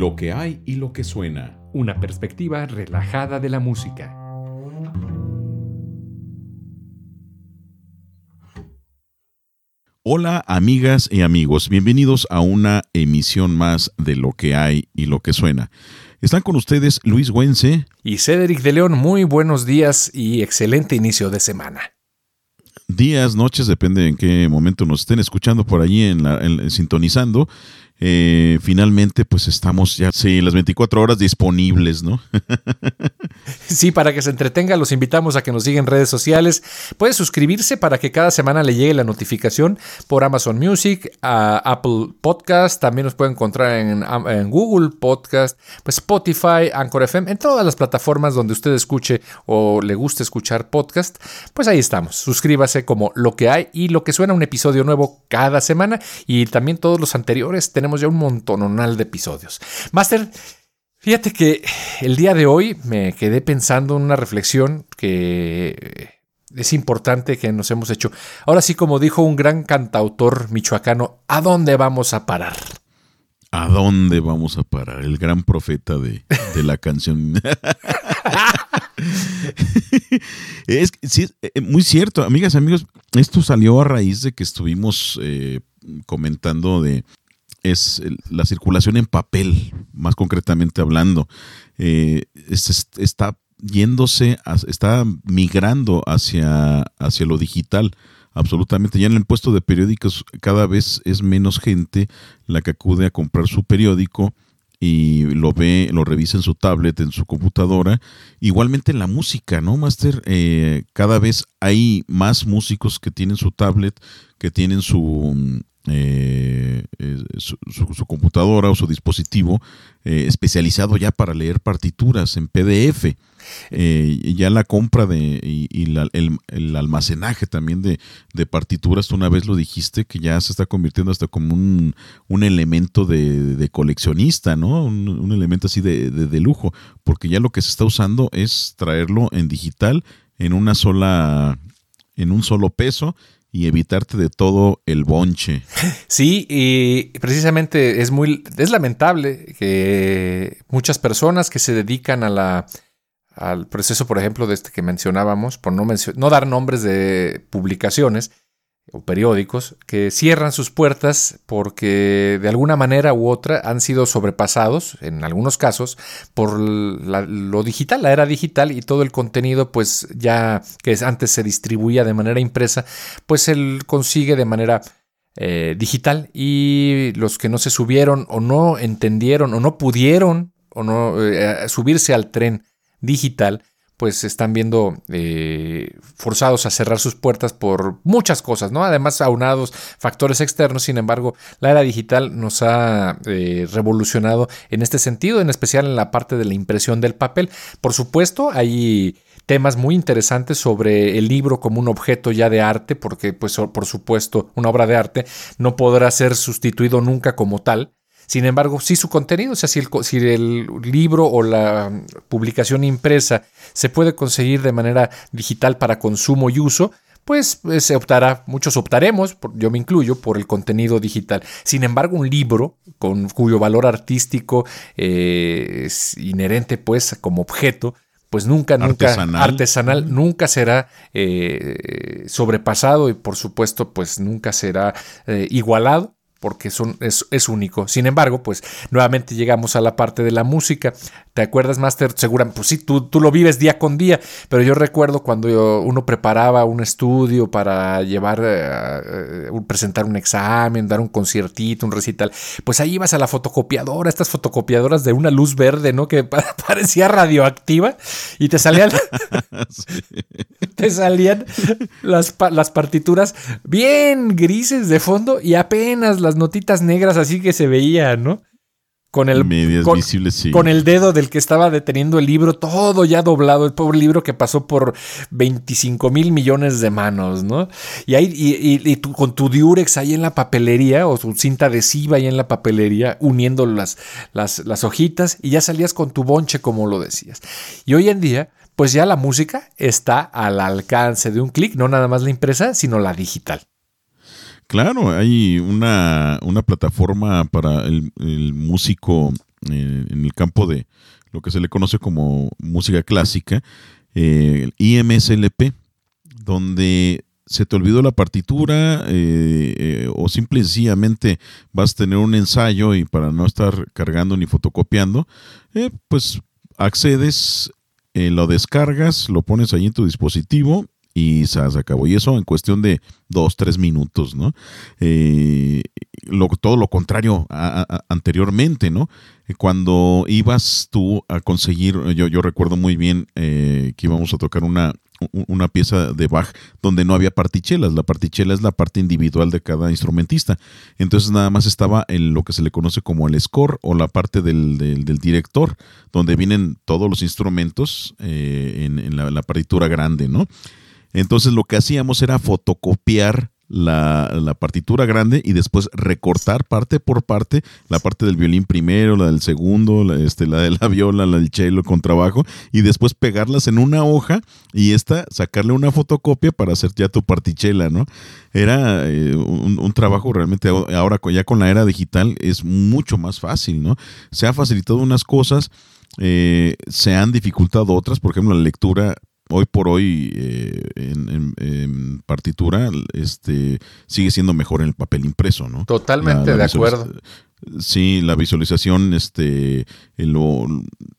Lo que hay y lo que suena. Una perspectiva relajada de la música. Hola amigas y amigos, bienvenidos a una emisión más de Lo que hay y lo que suena. Están con ustedes Luis Güense y Cédric de León. Muy buenos días y excelente inicio de semana días, noches, depende en qué momento nos estén escuchando por allí en la, sintonizando. Eh, finalmente, pues estamos ya, sí, las 24 horas disponibles, ¿no? sí, para que se entretenga, los invitamos a que nos sigan en redes sociales. Puede suscribirse para que cada semana le llegue la notificación por Amazon Music, Apple Podcast, también nos puede encontrar en, en Google Podcast, pues Spotify, Anchor FM, en todas las plataformas donde usted escuche o le guste escuchar podcast, pues ahí estamos. Suscríbase como lo que hay y lo que suena un episodio nuevo cada semana y también todos los anteriores tenemos ya un montononal de episodios. Master, fíjate que el día de hoy me quedé pensando en una reflexión que es importante que nos hemos hecho. Ahora sí, como dijo un gran cantautor michoacano, ¿a dónde vamos a parar? ¿A dónde vamos a parar? El gran profeta de, la canción. es eh, muy cierto, amigas, amigos. Esto salió a raíz de que estuvimos eh, comentando de es la circulación en papel, más concretamente hablando. Eh, está yéndose, está migrando hacia, hacia lo digital. Absolutamente. Ya en el puesto de periódicos cada vez es menos gente la que acude a comprar su periódico y lo ve, lo revisa en su tablet, en su computadora. Igualmente en la música, ¿no, Master? Eh, cada vez hay más músicos que tienen su tablet, que tienen su, eh, eh, su, computadora o su dispositivo eh, especializado ya para leer partituras en PDF. ya la compra de y, el, almacenaje también de, partituras, una vez lo dijiste, que ya se está convirtiendo hasta como un, elemento de, coleccionista, ¿no? Un, elemento así de, de lujo, porque ya lo que se está usando es traerlo en digital en una sola, en un solo peso y evitarte de todo el bonche. Sí, y precisamente es muy es lamentable que muchas personas que se dedican a la al proceso, por ejemplo, de este que mencionábamos, por no, no dar nombres de publicaciones, o periódicos que cierran sus puertas porque de alguna manera u otra han sido sobrepasados, en algunos casos, por lo digital, la era digital y todo el contenido, pues ya que antes se distribuía de manera impresa, pues él consigue de manera eh, digital. Y los que no se subieron o no entendieron o no pudieron o no eh, subirse al tren digital, pues están viendo eh, forzados a cerrar sus puertas por muchas cosas, ¿no? Además, aunados factores externos, sin embargo, la era digital nos ha eh, revolucionado en este sentido, en especial en la parte de la impresión del papel. Por supuesto, hay temas muy interesantes sobre el libro como un objeto ya de arte, porque pues por supuesto una obra de arte no podrá ser sustituido nunca como tal. Sin embargo, si su contenido, o sea, si el, libro o la publicación impresa se puede conseguir de manera digital para consumo y uso, pues eh, se optará, muchos optaremos, yo me incluyo, por el contenido digital. Sin embargo, un libro con cuyo valor artístico eh, es inherente, pues, como objeto, pues nunca, nunca, artesanal, nunca será eh, sobrepasado y por supuesto, pues nunca será igualado porque son, es, es, único. Sin embargo, pues nuevamente llegamos a la parte de la música. ¿Te acuerdas, Master? Seguramente, pues sí, tú, tú lo vives día con día, pero yo recuerdo cuando uno preparaba un estudio para llevar, eh, eh, presentar un examen, dar un conciertito, un recital, pues ahí ibas a la fotocopiadora, estas fotocopiadoras de una luz verde, ¿no? Que parecía radioactiva y te salían, te salían las, las partituras bien grises de fondo y apenas las notitas negras así que se veían, ¿no? Con el, con, el dedo del que estaba deteniendo el libro, todo ya doblado, el pobre libro que pasó por 25 mil millones de manos, ¿no? Y ahí, y, tú, con tu diurex ahí en la papelería, o tu cinta adhesiva ahí en la papelería, uniendo las, las, las hojitas, y ya salías con tu bonche, como lo decías. Y hoy en día, pues ya la música está al alcance de un clic, no nada más la impresa, sino la digital. Claro, hay una, plataforma para el, músico eh, en el campo de lo que se le conoce como música clásica, eh, IMSLP, donde se te olvidó la partitura eh, eh, o simple y sencillamente vas a tener un ensayo y para no estar cargando ni fotocopiando, eh, pues accedes, lo descargas, lo pones ahí en tu dispositivo y se acabó. Y eso en cuestión de dos, tres minutos, ¿no? todo lo contrario anteriormente, ¿no? Cuando ibas tú a conseguir, yo, yo recuerdo muy bien que íbamos a tocar una, una pieza de Bach donde no había partichelas. La partichela es la parte individual de cada instrumentista. Entonces nada más estaba en lo que se le conoce como el score o la parte del, director, donde vienen todos los instrumentos eh, en, la, la, partitura grande, ¿no? Entonces lo que hacíamos era fotocopiar la, partitura grande y después recortar parte por parte, la parte del violín primero, la del segundo, la, este, de la viola, la del cello, con trabajo, y después pegarlas en una hoja y esta sacarle una fotocopia para hacer ya tu partichela, ¿no? Era eh, un, trabajo realmente, ahora ya con la era digital es mucho más fácil, ¿no? Se ha facilitado unas cosas, eh, se han dificultado otras, por ejemplo, la lectura hoy por hoy eh, en, partitura este sigue siendo mejor en el papel impreso, ¿no? Totalmente de acuerdo. Sí, la visualización, este, lo,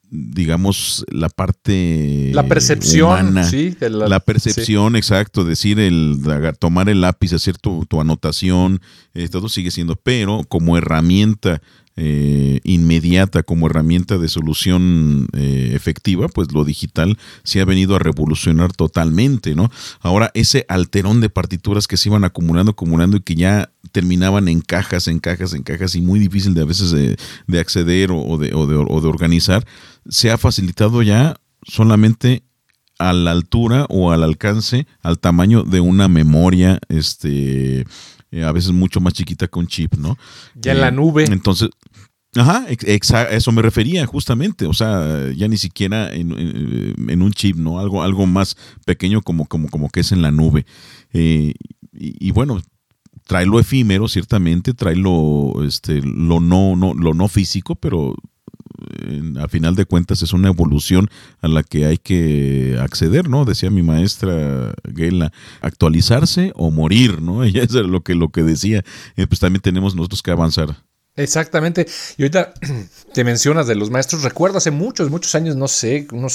digamos, la parte la percepción, sí, la, percepción, exacto, decir el tomar el lápiz, hacer tu, tu anotación, eh, todo sigue siendo, pero como herramienta eh, inmediata como herramienta de solución eh, efectiva, pues lo digital se ha venido a revolucionar totalmente, ¿no? Ahora ese alterón de partituras que se iban acumulando, acumulando y que ya terminaban en cajas, en cajas, en cajas y muy difícil de a veces de, acceder o de, o, de, o de organizar, se ha facilitado ya solamente a la altura o al alcance, al tamaño de una memoria, este, eh, a veces mucho más chiquita que un chip, ¿no? Ya en la eh, nube. Entonces, ajá, eso me refería justamente, o sea, ya ni siquiera en, un chip, ¿no? Algo, algo más pequeño como, como, como que es en la nube. Eh, y, bueno, trae lo efímero, ciertamente, trae lo, este, lo, no, no, lo no físico, pero a final de cuentas es una evolución a la que hay que acceder, ¿no? Decía mi maestra Gela, actualizarse o morir, ¿no? Ella es lo que, lo que decía. Eh, pues también tenemos nosotros que avanzar. Exactamente. Y ahorita te mencionas de los maestros. Recuerdo hace muchos, muchos años, no sé, unos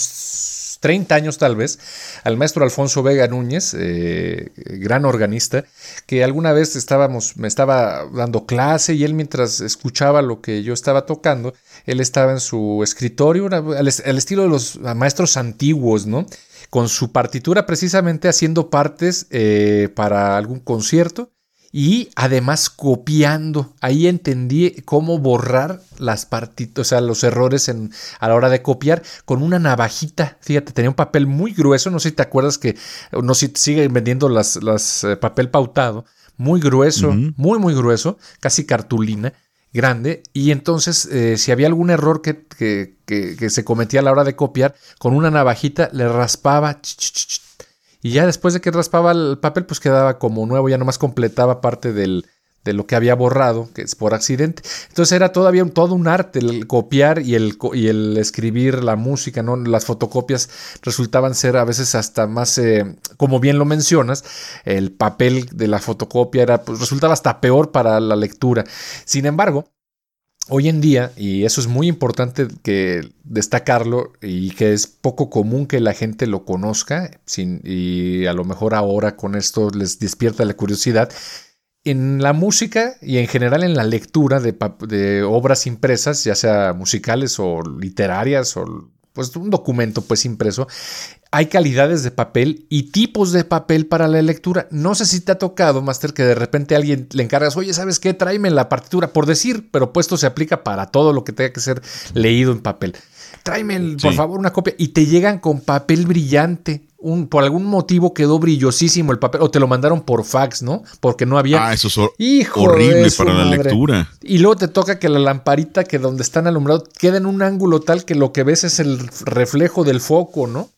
30 años tal vez, al maestro Alfonso Vega Núñez, eh, gran organista, que alguna vez estábamos, me estaba dando clase y él mientras escuchaba lo que yo estaba tocando, él estaba en su escritorio, al, estilo de los maestros antiguos, ¿no? Con su partitura precisamente haciendo partes eh, para algún concierto y además copiando. Ahí entendí cómo borrar las partitas, o sea, los errores en, a la hora de copiar con una navajita. Fíjate, tenía un papel muy grueso. No sé si te acuerdas que no sé si siguen vendiendo las, las eh, papel pautado. Muy grueso, muy, muy grueso, casi cartulina grande. Y entonces, eh, si había algún error que, que, que, se cometía a la hora de copiar, con una navajita le raspaba. Y ya después de que raspaba el papel, pues quedaba como nuevo, ya nomás completaba parte del, de lo que había borrado, que es por accidente. Entonces era todavía un, todo un arte el copiar y el, y el escribir la música, ¿no? Las fotocopias resultaban ser a veces hasta más, eh, como bien lo mencionas, el papel de la fotocopia era, pues, resultaba hasta peor para la lectura. Sin embargo, Hoy en día, y eso es muy importante que destacarlo y que es poco común que la gente lo conozca, sin, y a lo mejor ahora con esto les despierta la curiosidad, en la música y en general en la lectura de, obras impresas, ya sea musicales o literarias o pues un documento pues impreso, hay calidades de papel y tipos de papel para la lectura. No sé si te ha tocado, Master, que de repente alguien le encargas, oye, ¿sabes qué? Tráeme la partitura, por decir, pero puesto se aplica para todo lo que tenga que ser leído en papel. Tráeme, por favor, una copia. Y te llegan con papel brillante. Un, por algún motivo quedó brillosísimo el papel, o te lo mandaron por fax, ¿no? Porque no había. Ah, eso es horrible para la lectura. Y luego te toca que la lamparita que donde están alumbrados queda en un ángulo tal que lo que ves es el reflejo del foco, ¿no?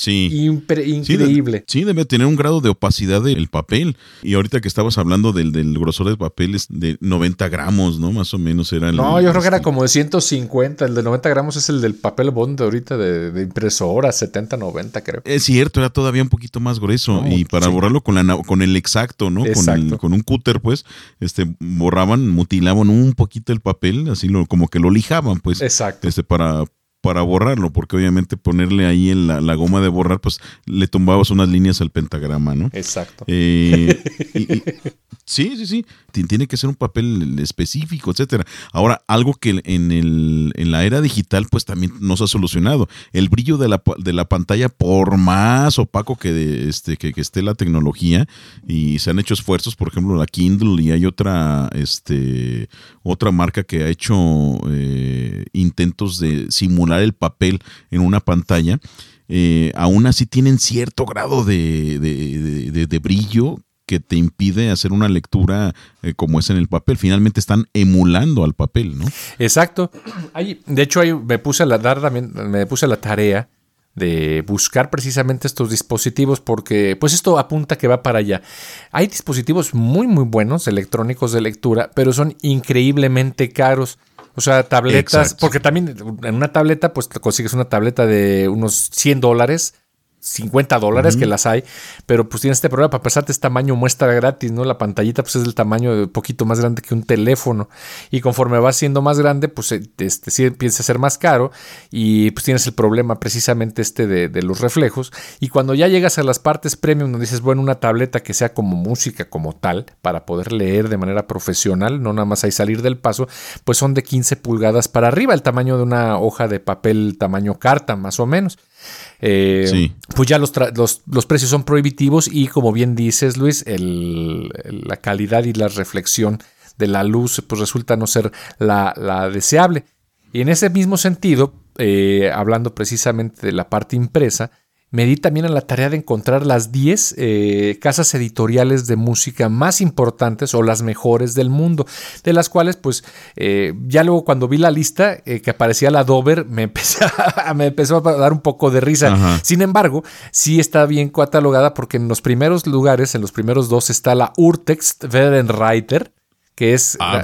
Sí. increíble. Sí, debe tener un grado de opacidad del papel. Y ahorita que estabas hablando del, del grosor de papeles de 90 gramos, ¿no? Más o menos era el. No, yo creo que era como de 150. El de 90 gramos es el del papel bond de ahorita de, impresora, 70, 90, creo. Es cierto, era todavía un poquito más grueso. y para borrarlo con, la, con el exacto, ¿no? Con, con un cúter, pues, este, borraban, mutilaban un poquito el papel, así lo, como que lo lijaban, pues. Exacto. Este, para para borrarlo, porque obviamente ponerle ahí en la, goma de borrar, pues le tumbabas unas líneas al pentagrama, ¿no? Exacto. Eh, sí, sí, sí. Tiene que ser un papel específico, etcétera. Ahora, algo que en, el, en la era digital, pues también nos ha solucionado. El brillo de la, de la pantalla, por más opaco que, este, que, esté la tecnología, y se han hecho esfuerzos, por ejemplo, la Kindle, y hay otra, este, otra marca que ha hecho eh, intentos de simular el papel en una pantalla, eh, aún así tienen cierto grado de, brillo que te impide hacer una lectura eh, como es en el papel. Finalmente están emulando al papel, ¿no? Exacto. de hecho, ahí me puse a la, dar también, me puse la tarea de buscar precisamente estos dispositivos porque pues esto apunta que va para allá. Hay dispositivos muy muy buenos electrónicos de lectura, pero son increíblemente caros. O sea, tabletas, porque también en una tableta, pues consigues una tableta de unos 100 dólares 50 dólares que las hay, pero pues tiene este problema, para pasarte es tamaño muestra gratis, ¿no? La pantallita pues es del tamaño de poquito más grande que un teléfono y conforme va siendo más grande, pues eh, este, sí empieza a ser más caro y pues tienes el problema precisamente este de, los reflejos y cuando ya llegas a las partes premium donde dices, bueno, una tableta que sea como música como tal, para poder leer de manera profesional, no nada más hay salir del paso, pues son de 15 pulgadas para arriba, el tamaño de una hoja de papel tamaño carta más o menos. Eh, pues ya los, los, precios son prohibitivos y como bien dices Luis, la calidad y la reflexión de la luz pues resulta no ser la, deseable. Y en ese mismo sentido, eh, hablando precisamente de la parte impresa, me di también a la tarea de encontrar las 10 eh, casas editoriales de música más importantes o las mejores del mundo, de las cuales pues eh, ya luego cuando vi la lista eh, que aparecía la Dover me, empecé me empezó a dar un poco de risa. Sin embargo, sí está bien catalogada porque en los primeros lugares, en los primeros dos está la Urtex Writer que es, ah,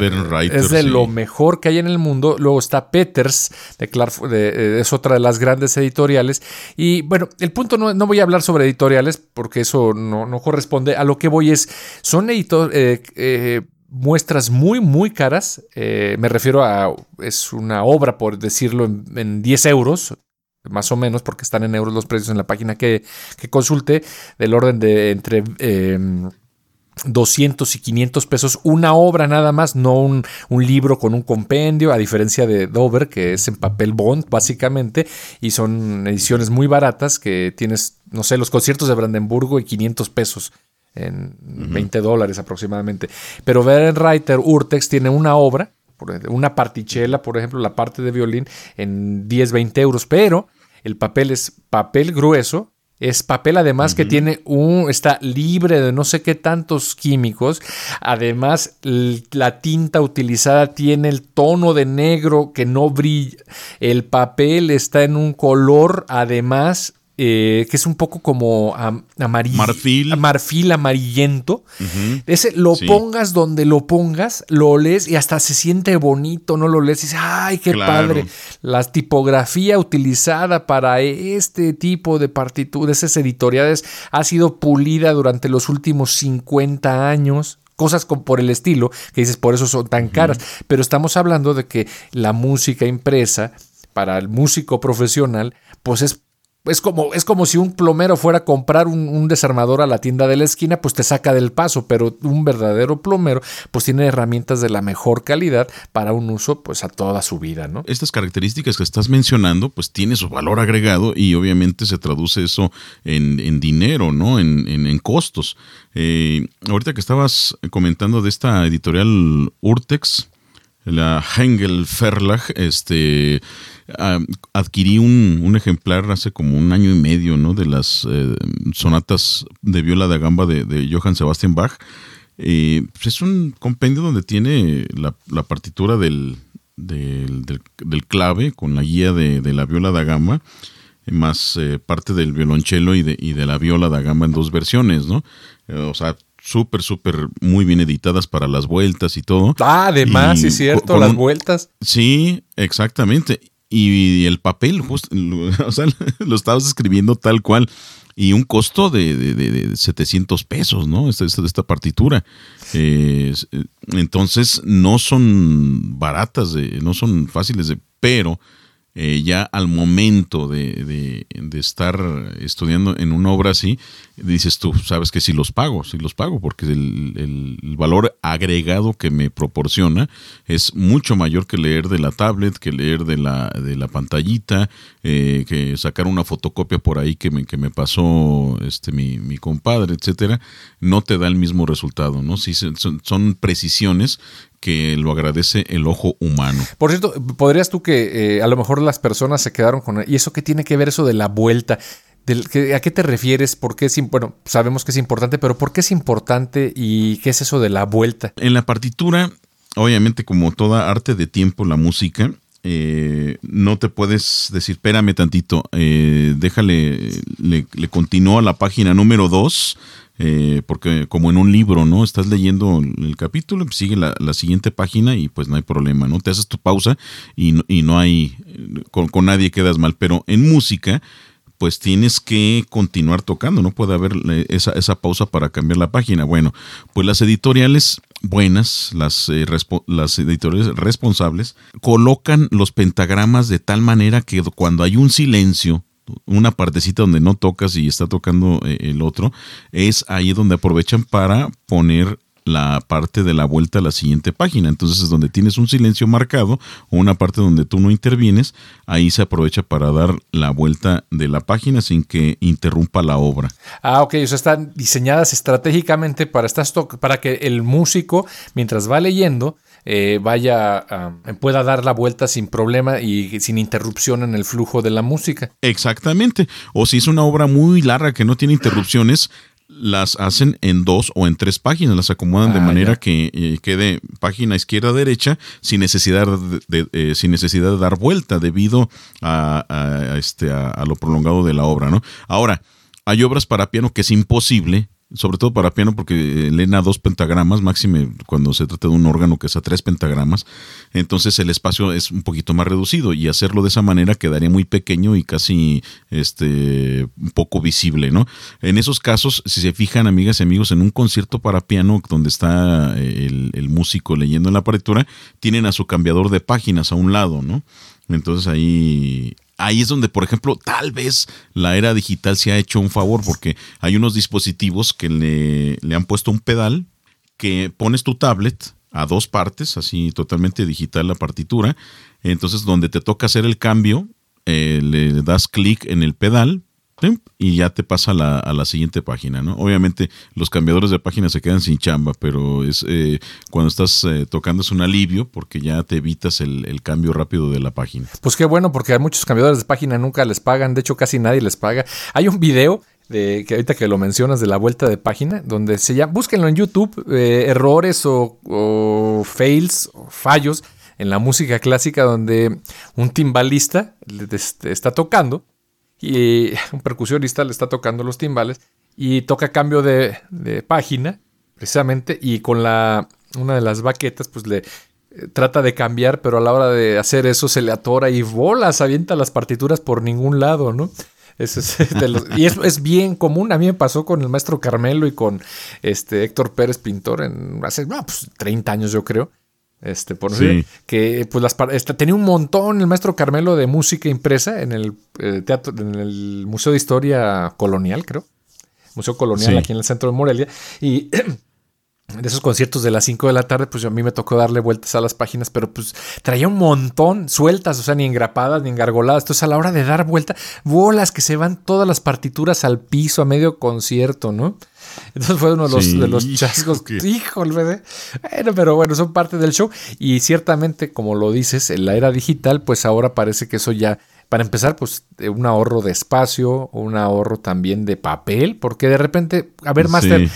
es de lo mejor que hay en el mundo. Luego está Peters, de, de, es otra de las grandes editoriales. Y bueno, el punto no, no voy a hablar sobre editoriales porque eso no, corresponde. A lo que voy es, son editor, eh, eh, muestras muy, muy caras. Eh, me refiero a, es una obra, por decirlo, en, 10 euros, más o menos, porque están en euros los precios en la página que, que consulte, del orden de entre 200 y 500 pesos una obra nada más, no un, libro con un compendio, a diferencia de Dover, que es en papel bond básicamente, y son ediciones muy baratas que tienes, no sé, los conciertos de Brandenburgo y 500 pesos en 20 dólares aproximadamente. Pero Reiter Urtex tiene una obra, una partichela, por ejemplo, la parte de violín, en 10, 20 euros, pero el papel es papel grueso, es papel además que tiene un, está libre de no sé qué tantos químicos. Además, la tinta utilizada tiene el tono de negro que no brilla. El papel está en un color además eh, que es un poco como amarillo. Marfil. Marfil amarillento. Ese lo pongas donde lo pongas, lo lees y hasta se siente bonito, ¿no? Lo lees y dices, ¡ay, qué padre! La tipografía utilizada para este tipo de partituras, esas editoriales, ha sido pulida durante los últimos 50 años cosas por el estilo, que dices, por eso son tan caras. Pero estamos hablando de que la música impresa para el músico profesional, pues es es como, es como si un plomero fuera a comprar un, desarmador a la tienda de la esquina, pues te saca del paso, pero un verdadero plomero pues tiene herramientas de la mejor calidad para un uso pues a toda su vida, ¿no? Estas características que estás mencionando pues tiene su valor agregado y obviamente se traduce eso en, dinero, ¿no? En, en, costos. Eh, ahorita que estabas comentando de esta editorial Urtex, la Hengel Verlag, este adquirí un, ejemplar hace como un año y medio, ¿no? De las eh, sonatas de viola da gamba de, Johann Sebastian Bach. Pues es un compendio donde tiene la, partitura del, del, clave con la guía de, la viola da gamba. más eh, parte del violonchelo y de, y de la viola da gamba en dos versiones, ¿no? Eh, o sea, súper, súper muy bien editadas para las vueltas y todo. Ah, además, sí cierto, las vueltas. Sí, exactamente. Y el papel, o sea, lo estabas escribiendo tal cual. Y un costo de, de, 700 pesos, ¿no? Esta, esta, esta partitura. Eh, entonces, no son baratas, no son fáciles, de, pero eh, ya al momento de, estar estudiando en una obra así, dices tú, sabes que si los pago, si los pago, porque el, valor agregado que me proporciona es mucho mayor que leer de la tablet, que leer de la, de la pantallita, eh, que sacar una fotocopia por ahí que me, que me pasó este, mi, mi compadre, etcétera, no te da el mismo resultado, ¿no? Sí, son, son precisiones que lo agradece el ojo humano. Por cierto, podrías tú que eh, a lo mejor las personas se quedaron con... ¿Y eso qué tiene que ver eso de la vuelta? ¿A qué te refieres? ¿Por qué es, bueno, sabemos que es importante, pero ¿por qué es importante y qué es eso de la vuelta? En la partitura, obviamente como toda arte de tiempo, la música, eh, no te puedes decir, espérame tantito, eh, déjale, le, le continúa la página número 2 eh, porque como en un libro, ¿no? Estás leyendo el capítulo, sigue la, siguiente página y pues no hay problema, ¿no? Te haces tu pausa y, no hay, con, nadie quedas mal, pero en música pues tienes que continuar tocando, no puede haber esa, esa pausa para cambiar la página. Bueno, pues las editoriales buenas, las, eh, las editoriales responsables, colocan los pentagramas de tal manera que cuando hay un silencio, una partecita donde no tocas y está tocando eh, el otro, es ahí donde aprovechan para poner la parte de la vuelta a la siguiente página. Entonces es donde tienes un silencio marcado o una parte donde tú no intervienes, ahí se aprovecha para dar la vuelta de la página sin que interrumpa la obra. Ah, ok, o sea, están diseñadas estratégicamente para, para que el músico, mientras va leyendo, eh, vaya, pueda dar la vuelta sin problema y sin interrupción en el flujo de la música. Exactamente. O si es una obra muy larga que no tiene interrupciones, las hacen en dos o en tres páginas, las acomodan de ah, manera que eh, quede página izquierda derecha sin necesidad de, eh, sin necesidad de dar vuelta debido a, este a, lo prolongado de la obra, ¿no? Ahora hay obras para piano que es imposible sobre todo para piano porque leen a dos pentagramas, máxime cuando se trata de un órgano que es a tres pentagramas, entonces el espacio es un poquito más reducido y hacerlo de esa manera quedaría muy pequeño y casi este poco visible, ¿no? En esos casos, si se fijan amigas y amigos, en un concierto para piano donde está el, el músico leyendo en la partitura, tienen a su cambiador de páginas a un lado, ¿no? Entonces ahí, ahí es donde, por ejemplo, tal vez la era digital se ha hecho un favor porque hay unos dispositivos que le, han puesto un pedal que pones tu tablet a dos partes, así totalmente digital la partitura. Entonces, donde te toca hacer el cambio, eh, le das clic en el pedal y ya te pasa a la siguiente página, ¿no? Obviamente los cambiadores de página se quedan sin chamba, pero es eh, cuando estás eh, tocando es un alivio porque ya te evitas el, cambio rápido de la página. Pues qué bueno, porque hay muchos cambiadores de página nunca les pagan, de hecho casi nadie les paga. Hay un video de que ahorita que lo mencionas de la vuelta de página, donde se llama, búsquenlo en YouTube, eh, errores o, o fails o fallos en la música clásica donde un timbalista está tocando y un percusionista le está tocando los timbales y toca cambio de, página, precisamente, y con la, una de las baquetas, pues le eh, trata de cambiar, pero a la hora de hacer eso se le atora y bolas, avienta las partituras por ningún lado, ¿no? es y es, es, bien común. A mí me pasó con el maestro Carmelo y con este Héctor Pérez, pintor, en hace pues, 30 años, yo creo. Este, por que pues las este, tenía un montón el maestro Carmelo de música impresa en el eh, teatro, en el Museo de Historia Colonial, creo. Museo Colonial aquí en el centro de Morelia. Y de esos conciertos de las 5 de la tarde, pues a mí me tocó darle vueltas a las páginas, pero pues traía un montón sueltas, o sea, ni engrapadas ni engargoladas. Entonces a la hora de dar vuelta, bolas que se van todas las partituras al piso a medio concierto, ¿no? Entonces fue uno de los, de los chascos. Híjole, bueno, pero bueno, son parte del show. Y ciertamente, como lo dices, en la era digital, pues ahora parece que eso ya para empezar, pues un ahorro de espacio, un ahorro también de papel, porque de repente, a ver, Master,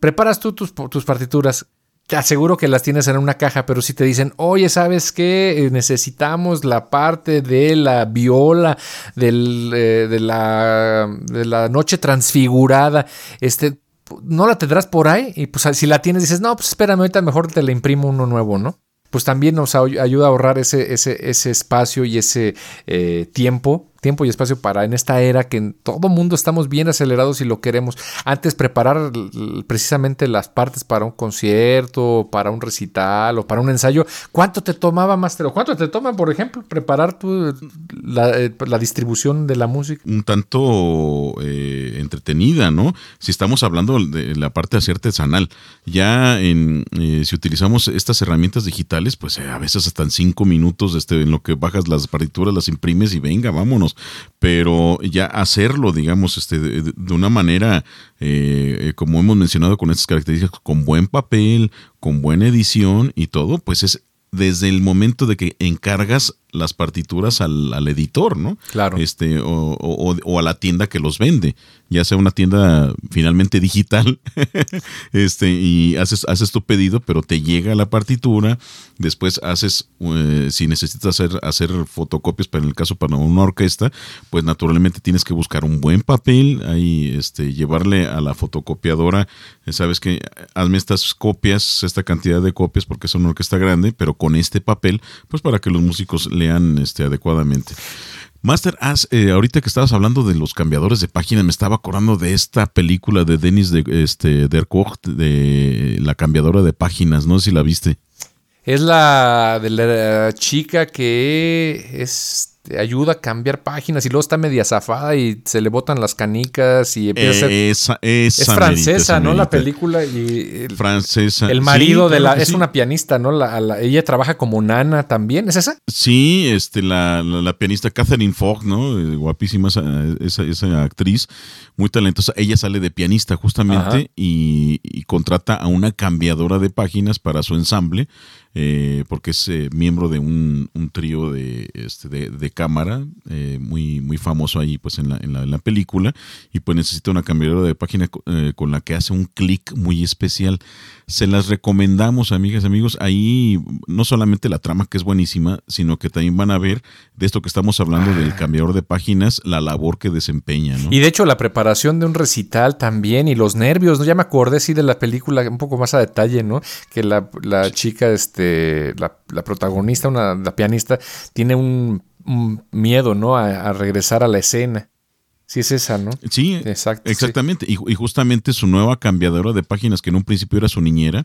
preparas tú tus, partituras, te aseguro que las tienes en una caja, pero si te dicen, oye, ¿sabes qué? Eh, necesitamos la parte de la viola, eh, de, la, de la noche transfigurada, este, no la tendrás por ahí, y pues si la tienes dices, no, pues espérame, ahorita mejor te la imprimo uno nuevo, ¿no? Pues también nos ayuda a ahorrar ese, ese, ese espacio y ese eh, tiempo tiempo y espacio para en esta era que en todo mundo estamos bien acelerados y lo queremos. Antes preparar precisamente las partes para un concierto, para un recital o para un ensayo, ¿cuánto te tomaba, Master? ¿Cuánto te toma, por ejemplo, preparar tu, la, eh, distribución de la música? Un tanto eh, entretenida, ¿no? Si estamos hablando de la parte así artesanal, ya en, eh, si utilizamos estas herramientas digitales, pues a veces hasta en cinco minutos este, en lo que bajas las partituras, las imprimes y venga, vámonos pero ya hacerlo, digamos, este, de, una manera, eh, como hemos mencionado, con estas características, con buen papel, con buena edición y todo, pues es desde el momento de que encargas las partituras al, editor, ¿no? Claro. Este, o, o, a la tienda que los vende, ya sea una tienda finalmente digital, este, y haces, haces tu pedido, pero te llega la partitura, después haces, eh, si necesitas hacer, hacer fotocopias, pero en el caso para una orquesta, pues naturalmente tienes que buscar un buen papel, ahí, este, llevarle a la fotocopiadora, eh, sabes que hazme estas copias, esta cantidad de copias, porque es una orquesta grande, pero con este papel, pues para que los músicos le este, adecuadamente. Master, eh, ahorita que estabas hablando de los cambiadores de página, me estaba acordando de esta película de Denis de, este, de La cambiadora de páginas, no sé si la viste. Es la de la chica que es ayuda a cambiar páginas y luego está media zafada y se le botan las canicas y empieza esa, Es francesa, ¿no? La película y el, francesa. El marido de la es una pianista, ¿no? La, ella trabaja como nana también, ¿es esa? Sí, este la, la, pianista Catherine Fogg, ¿no? Eh, guapísima esa, esa, actriz, muy talentosa. Ella sale de pianista justamente y, y contrata a una cambiadora de páginas para su ensamble eh, porque es eh, miembro de un, trío de, este, de, cámara eh, muy, muy famoso ahí pues en la, en la, película y pues necesita una cambiadora de página con la que hace un clic muy especial. Se las recomendamos, amigas y amigos. Ahí no solamente la trama que es buenísima, sino que también van a ver de esto que estamos hablando del ah. cambiador de páginas, la labor que desempeña. Y de hecho la preparación de un recital también y los nervios, ¿no? Ya me acordé sí de la película un poco más a detalle, ¿no? Que la, la chica, este la, protagonista, una, la pianista, tiene un, miedo, ¿no? A, regresar a la escena. Sí, es esa, ¿no? Sí, Exacto, exactamente. Y, y, justamente su nueva cambiadora de páginas, que en un principio era su niñera,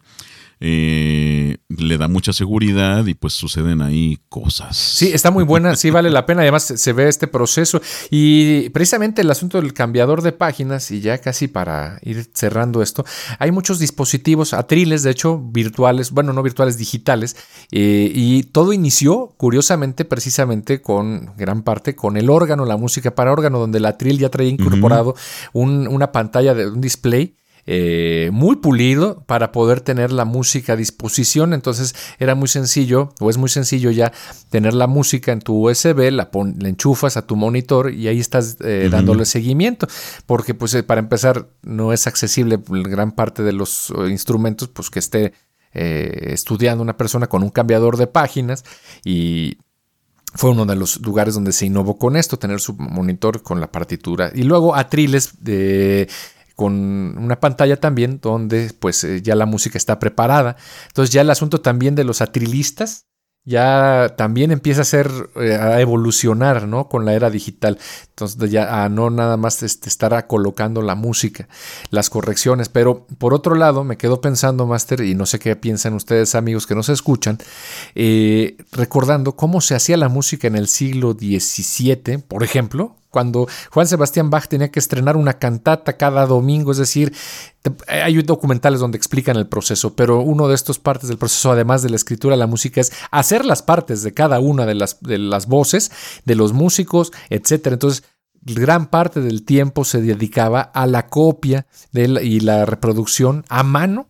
eh, le da mucha seguridad y pues suceden ahí cosas. Sí, está muy buena, sí vale la pena, además se ve este proceso. Y precisamente el asunto del cambiador de páginas y ya casi para ir cerrando esto, hay muchos dispositivos atriles, de hecho virtuales, bueno, no virtuales, digitales, eh, y todo inició curiosamente precisamente con gran parte con el órgano, la música para órgano, donde el atril ya traía incorporado una pantalla de un display eh, muy pulido para poder tener la música a disposición. Entonces era muy sencillo, o es muy sencillo ya tener la música en tu USB, la, enchufas a tu monitor y ahí estás eh, dándole seguimiento. Porque, pues, eh, para empezar, no es accesible gran parte de los instrumentos, pues que esté estudiando una persona con un cambiador de páginas y fue uno de los lugares donde se innovó con esto, tener su monitor con la partitura. Y luego atriles de con una pantalla también donde pues eh, ya la música está preparada. Entonces ya el asunto también de los atrilistas ya también empieza a ser eh, a evolucionar, ¿no? Con la era digital. Entonces ya a no nada más este, estar colocando la música, las correcciones. Pero por otro lado, me quedo pensando, Master, y no sé qué piensan ustedes, amigos que nos escuchan, eh, recordando cómo se hacía la música en el siglo XVII, por ejemplo, cuando Juan Sebastián Bach tenía que estrenar una cantata cada domingo, es decir, hay documentales donde explican el proceso, pero uno de estos partes del proceso, además de la escritura, la música, es hacer las partes de cada una de las, de las voces, de los músicos, etc. Entonces, gran parte del tiempo se dedicaba a la copia y la reproducción a mano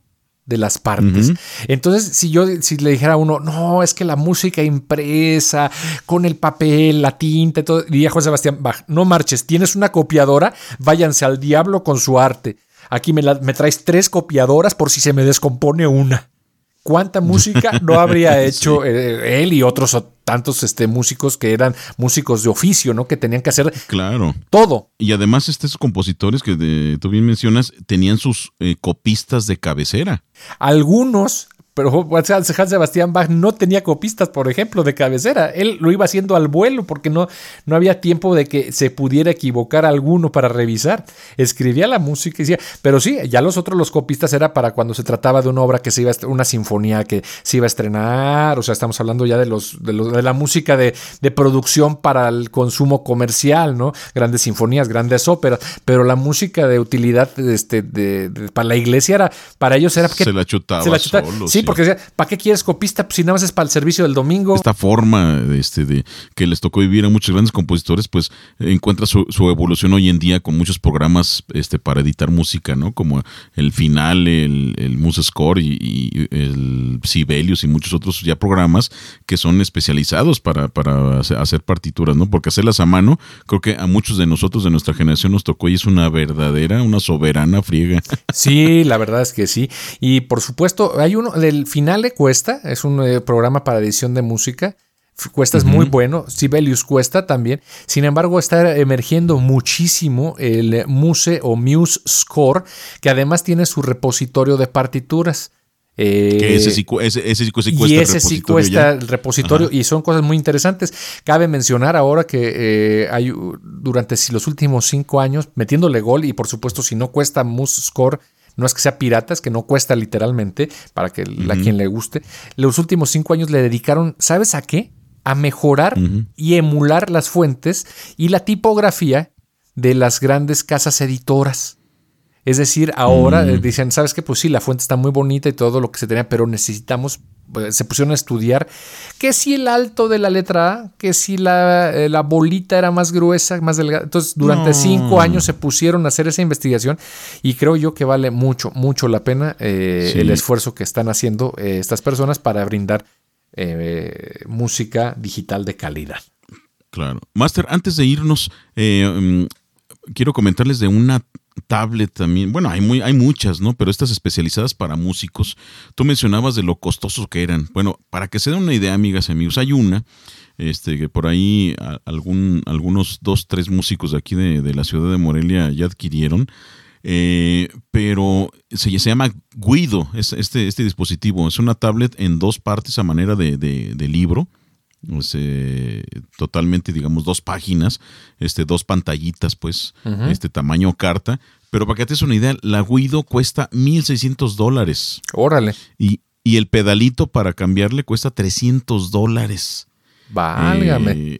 de las partes. Entonces, si yo si le dijera a uno, no, es que la música impresa, con el papel, la tinta, todo, diría Juan Sebastián Bach, no marches, tienes una copiadora, váyanse al diablo con su arte. Aquí me, me traes tres copiadoras por si se me descompone una. Cuánta música no habría hecho eh, él y otros tantos este, músicos que eran músicos de oficio, ¿no? Que tenían que hacer claro. todo. Y además estos compositores que tú bien mencionas tenían sus eh, copistas de cabecera. Algunos pero Hans Sebastián Bach no tenía copistas, por ejemplo, de cabecera. Él lo iba haciendo al vuelo porque no, no había tiempo de que se pudiera equivocar alguno para revisar. Escribía la música y decía, pero sí, ya los otros, los copistas, era para cuando se trataba de una obra que se iba a una sinfonía que se iba a estrenar. O sea, estamos hablando ya de los de, los, de la música de, de, producción para el consumo comercial, ¿no? Grandes sinfonías, grandes óperas. Pero la música de utilidad este, de, para la iglesia era, para ellos era que. Se la chutaba. Se la chutaba. sí, porque ¿para qué quieres copista? Pues si nada más es para el servicio del domingo. Esta forma este, de que les tocó vivir a muchos grandes compositores, pues encuentra su, evolución hoy en día con muchos programas este, para editar música, ¿no? Como el Final, el, el Muse Score y, el Sibelius y muchos otros ya programas que son especializados para, para hacer partituras, ¿no? Porque hacerlas a mano, creo que a muchos de nosotros de nuestra generación nos tocó y es una verdadera, una soberana friega. Sí, la verdad es que sí. Y por supuesto, hay uno de el final de Cuesta, es un eh, programa para edición de música. Cuesta es muy bueno, Sibelius Cuesta también. Sin embargo, está emergiendo muchísimo el Muse o Muse Score, que además tiene su repositorio de partituras. Eh, ese sí, cuesta. Y ese sí cuesta el repositorio y son cosas muy interesantes. Cabe mencionar ahora que eh, hay durante los últimos cinco años metiéndole gol y por supuesto si no cuesta Muse Score no es que sea pirata, es que no cuesta literalmente para que a quien le guste. Los últimos cinco años le dedicaron, ¿sabes a qué? A mejorar y emular las fuentes y la tipografía de las grandes casas editoras. Es decir, ahora mm. dicen, ¿sabes qué? Pues sí, la fuente está muy bonita y todo lo que se tenía, pero necesitamos se pusieron a estudiar que si el alto de la letra A, que si la, eh, la bolita era más gruesa, más delgada. Entonces, durante cinco años se pusieron a hacer esa investigación y creo yo que vale mucho, mucho la pena eh, el esfuerzo que están haciendo eh, estas personas para brindar música digital de calidad. Claro. Master, antes de irnos, mm, quiero comentarles de una tablet también. Bueno, hay, muy, hay muchas, ¿no? Pero estas especializadas para músicos. Tú mencionabas de lo costosos que eran. Bueno, para que se den una idea, amigas y amigos, hay una este, que por ahí algún, algunos dos, tres músicos de aquí de, la ciudad de Morelia ya adquirieron. Eh, pero se, se, llama Guido, es, este, este dispositivo. Es una tablet en dos partes a manera de, de libro este, totalmente, digamos, dos páginas, este, dos pantallitas, pues, este tamaño carta. Pero para que te des una idea, la Guido cuesta 1.600 dólares. Órale. Y, y, el pedalito para cambiarle cuesta 300 dólares. Válgame.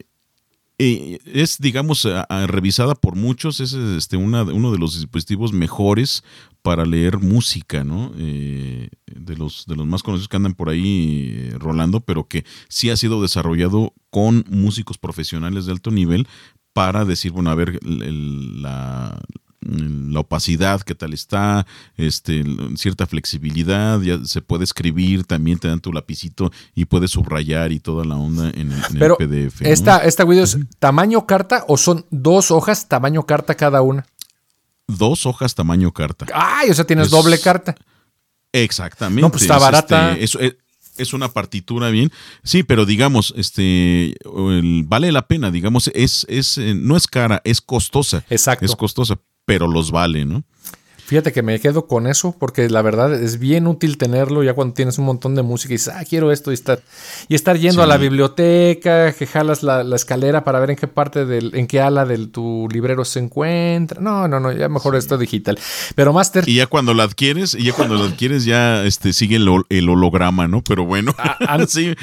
Eh, es, digamos, revisada por muchos, es este, una, uno de los dispositivos mejores para leer música, ¿no? Eh, de, los, de los más conocidos que andan por ahí eh, rolando, pero que sí ha sido desarrollado con músicos profesionales de alto nivel para decir, bueno, a ver, la, la opacidad, qué tal está, este, cierta flexibilidad, ya se puede escribir, también te dan tu lapicito y puedes subrayar y toda la onda en el, PDF. Esta, esta video es tamaño carta o son dos hojas tamaño carta cada una? Dos hojas tamaño carta. Ay, o sea, tienes doble carta. Exactamente. No, pues está barata. Este, es, una partitura bien. Sí, pero digamos, este vale la pena, digamos, es, es, eh, no es cara, es costosa. Exacto. Es costosa, pero los vale, ¿no? Fíjate que me quedo con eso porque la verdad es bien útil tenerlo ya cuando tienes un montón de música y dices, ah, quiero esto y estar, y estar yendo a la biblioteca, que jalas la, escalera para ver en qué parte del, en qué ala de tu librero se encuentra. No, no, no, ya mejor esto digital. Pero Master. Y ya cuando la adquieres, y ya cuando la adquieres ya este, sigue el, holograma, ¿no? Pero bueno. Ah, sí.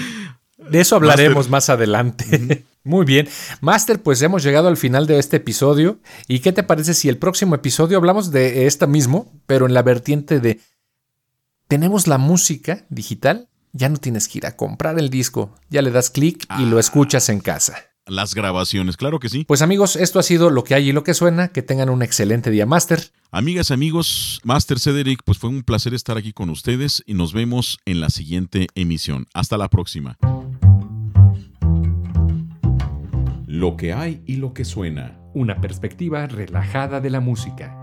De eso hablaremos más adelante. Muy bien. Master, pues hemos llegado al final de este episodio. ¿Y qué te parece si el próximo episodio hablamos de esta mismo, pero en la vertiente de tenemos la música digital? Ya no tienes que ir a comprar el disco, ya le das clic y lo ah. escuchas en casa. Las grabaciones, claro que sí. Pues amigos, esto ha sido lo que hay y lo que suena. Que tengan un excelente día, Master. Amigas, amigos, Master Cedric, pues fue un placer estar aquí con ustedes y nos vemos en la siguiente emisión. Hasta la próxima. Lo que hay y lo que suena. Una perspectiva relajada de la música.